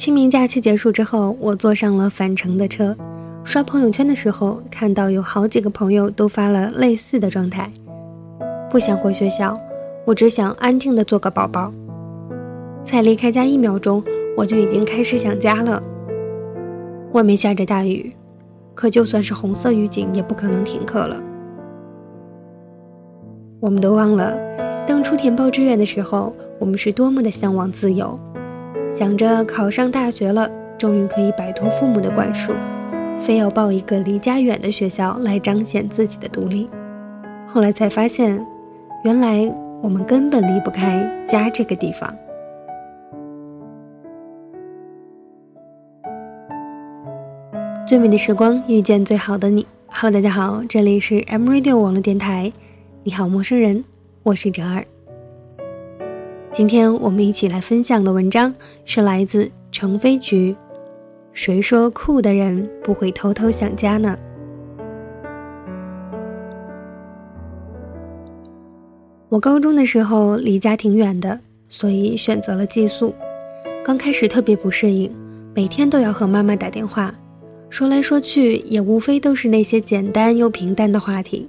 清明假期结束之后，我坐上了返程的车，刷朋友圈的时候，看到有好几个朋友都发了类似的状态。不想回学校，我只想安静的做个宝宝。才离开家一秒钟，我就已经开始想家了。外面下着大雨，可就算是红色预警，也不可能停课了。我们都忘了，当初填报志愿的时候，我们是多么的向往自由，想着考上大学了，终于可以摆脱父母的管束，非要报一个离家远的学校来彰显自己的独立。后来才发现，原来我们根本离不开家这个地方。最美的时光遇见最好的你。Hello，大家好，这里是 M Radio 网络电台。你好，陌生人，我是哲儿。今天我们一起来分享的文章是来自程飞菊。谁说酷的人不会偷偷想家呢？我高中的时候离家挺远的，所以选择了寄宿。刚开始特别不适应，每天都要和妈妈打电话，说来说去也无非都是那些简单又平淡的话题。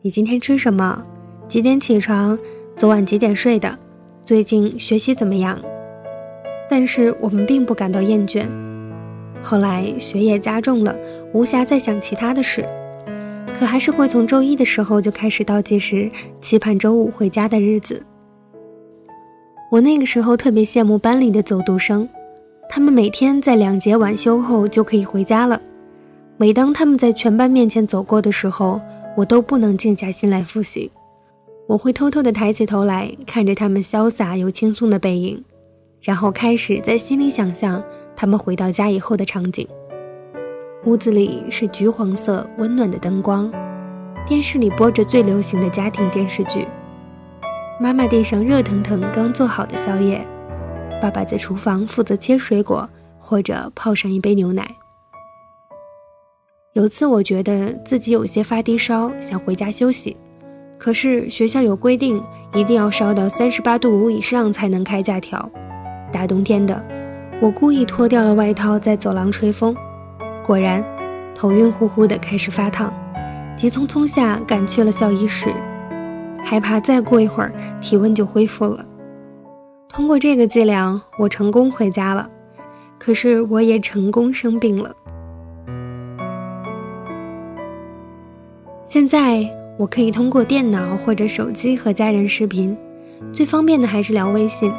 你今天吃什么？几点起床？昨晚几点睡的？最近学习怎么样？但是我们并不感到厌倦。后来学业加重了，无暇再想其他的事，可还是会从周一的时候就开始倒计时，期盼周五回家的日子。我那个时候特别羡慕班里的走读生，他们每天在两节晚修后就可以回家了。每当他们在全班面前走过的时候，我都不能静下心来复习，我会偷偷地抬起头来看着他们潇洒又轻松的背影，然后开始在心里想象他们回到家以后的场景。屋子里是橘黄色温暖的灯光，电视里播着最流行的家庭电视剧，妈妈递上热腾腾刚做好的宵夜，爸爸在厨房负责切水果或者泡上一杯牛奶。有次我觉得自己有些发低烧，想回家休息，可是学校有规定，一定要烧到三十八度五以上才能开假条。大冬天的，我故意脱掉了外套，在走廊吹风，果然，头晕乎乎的开始发烫，急匆匆下赶去了校医室，害怕再过一会儿体温就恢复了。通过这个伎俩，我成功回家了，可是我也成功生病了。现在我可以通过电脑或者手机和家人视频，最方便的还是聊微信，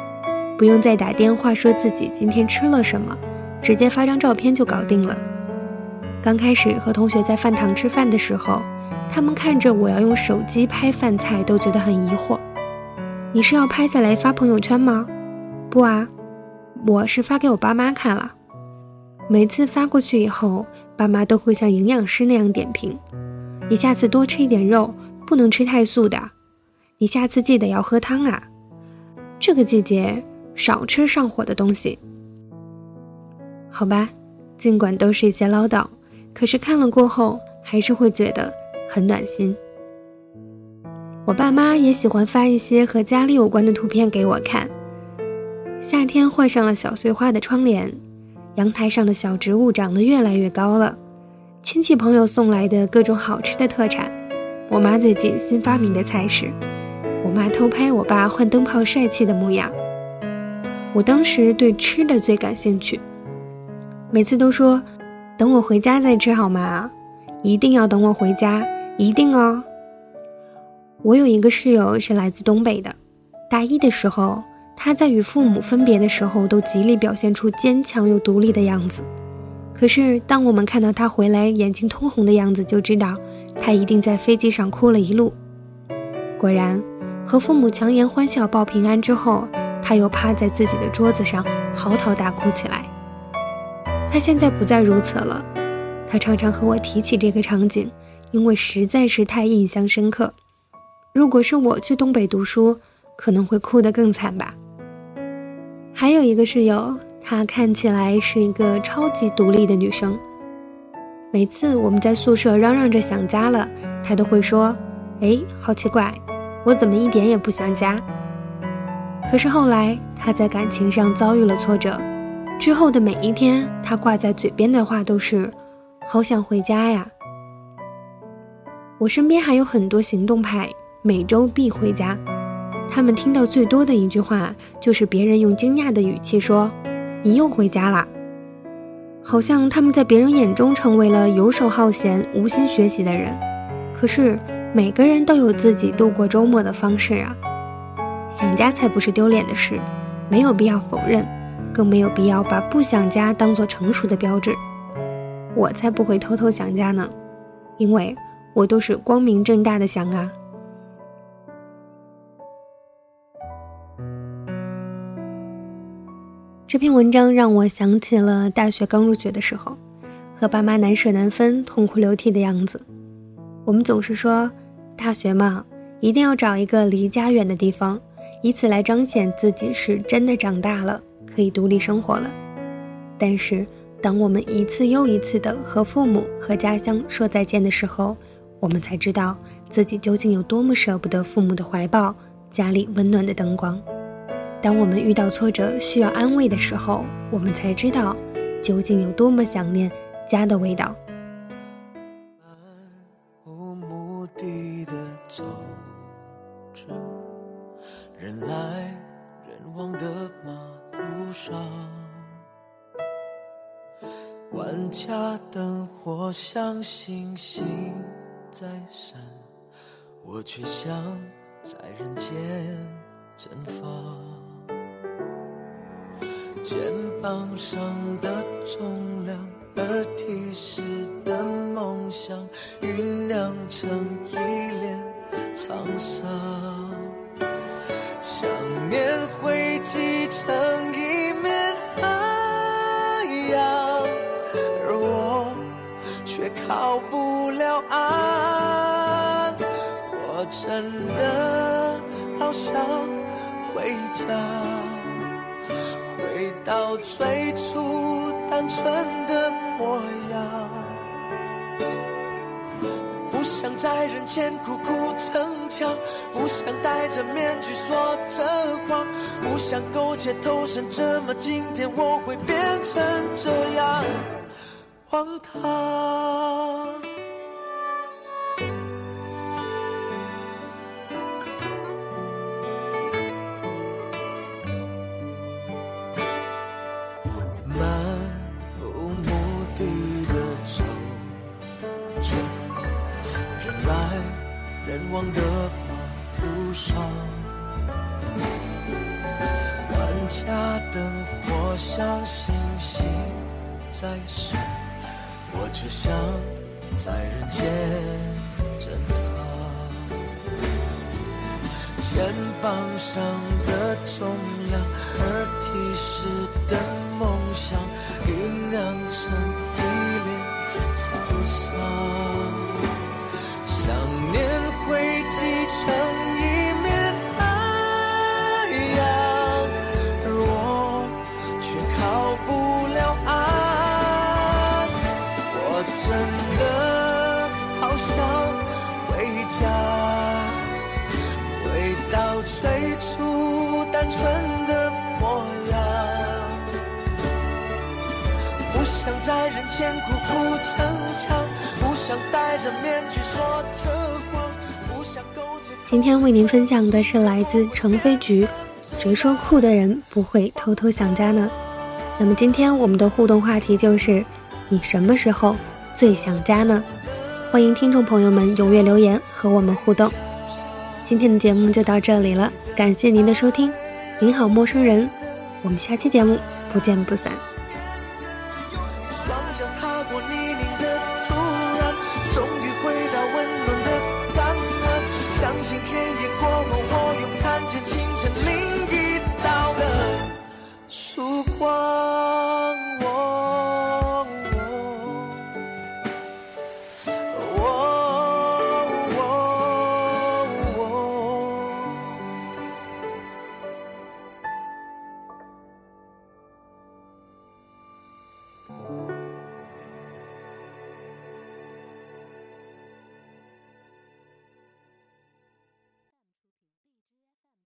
不用再打电话说自己今天吃了什么，直接发张照片就搞定了。刚开始和同学在饭堂吃饭的时候，他们看着我要用手机拍饭菜都觉得很疑惑。你是要拍下来发朋友圈吗？不啊，我是发给我爸妈看了。每次发过去以后，爸妈都会像营养师那样点评。你下次多吃一点肉，不能吃太素的。你下次记得要喝汤啊。这个季节少吃上火的东西。好吧，尽管都是一些唠叨，可是看了过后还是会觉得很暖心。我爸妈也喜欢发一些和家里有关的图片给我看。夏天换上了小碎花的窗帘，阳台上的小植物长得越来越高了。亲戚朋友送来的各种好吃的特产，我妈最近新发明的菜式，我妈偷拍我爸换灯泡帅气的模样。我当时对吃的最感兴趣，每次都说等我回家再吃好吗？一定要等我回家，一定哦。我有一个室友是来自东北的，大一的时候，他在与父母分别的时候都极力表现出坚强又独立的样子。可是，当我们看到他回来眼睛通红的样子，就知道他一定在飞机上哭了一路。果然，和父母强颜欢笑报平安之后，他又趴在自己的桌子上嚎啕大哭起来。他现在不再如此了，他常常和我提起这个场景，因为实在是太印象深刻。如果是我去东北读书，可能会哭得更惨吧。还有一个室友。她看起来是一个超级独立的女生。每次我们在宿舍嚷嚷着想家了，她都会说：“哎，好奇怪，我怎么一点也不想家？”可是后来她在感情上遭遇了挫折，之后的每一天，他挂在嘴边的话都是“好想回家呀”。我身边还有很多行动派，每周必回家。他们听到最多的一句话就是别人用惊讶的语气说：“你又回家啦。”好像他们在别人眼中成为了游手好闲、无心学习的人。可是每个人都有自己度过周末的方式啊。想家才不是丢脸的事，没有必要否认，更没有必要把不想家当做成熟的标志。我才不会偷偷想家呢，因为我都是光明正大的想啊。这篇文章让我想起了大学刚入学的时候，和爸妈难舍难分、痛哭流涕的样子。我们总是说，大学嘛，一定要找一个离家远的地方，以此来彰显自己是真的长大了，可以独立生活了。但是，当我们一次又一次的和父母和家乡说再见的时候，我们才知道自己究竟有多么舍不得父母的怀抱、家里温暖的灯光。当我们遇到挫折需要安慰的时候，我们才知道究竟有多么想念家的味道。漫无目的的走着，人来人往的马路上，万家灯火像星星在闪，我却想在人间绽放。肩膀上。的重量，而提示的梦想，酝酿成一脸沧桑。想念汇集成一面海洋，而我却靠不了岸。我真的好想回家。到最初单纯的模样，不想在人前苦苦逞强，不想戴着面具说着谎，不想苟且偷生，怎么今天我会变成这样荒唐？的马路上，万家灯火像星星在闪，我只想在人间绽放。肩膀上的重量，而提示的梦想，酝酿成成一面太阳，而我却靠不了岸。我真的好想回家，回到最初单纯的模样。不想在人前苦苦逞强，不想戴着面具说着谎。今天为您分享的是来自程飞菊，谁说酷的人不会偷偷想家呢？那么今天我们的互动话题就是，你什么时候最想家呢？欢迎听众朋友们踊跃留言和我们互动。今天的节目就到这里了，感谢您的收听，您好陌生人，我们下期节目不见不散。终于回到温暖。相信黑夜过后，我又看见清晨另一道的曙光。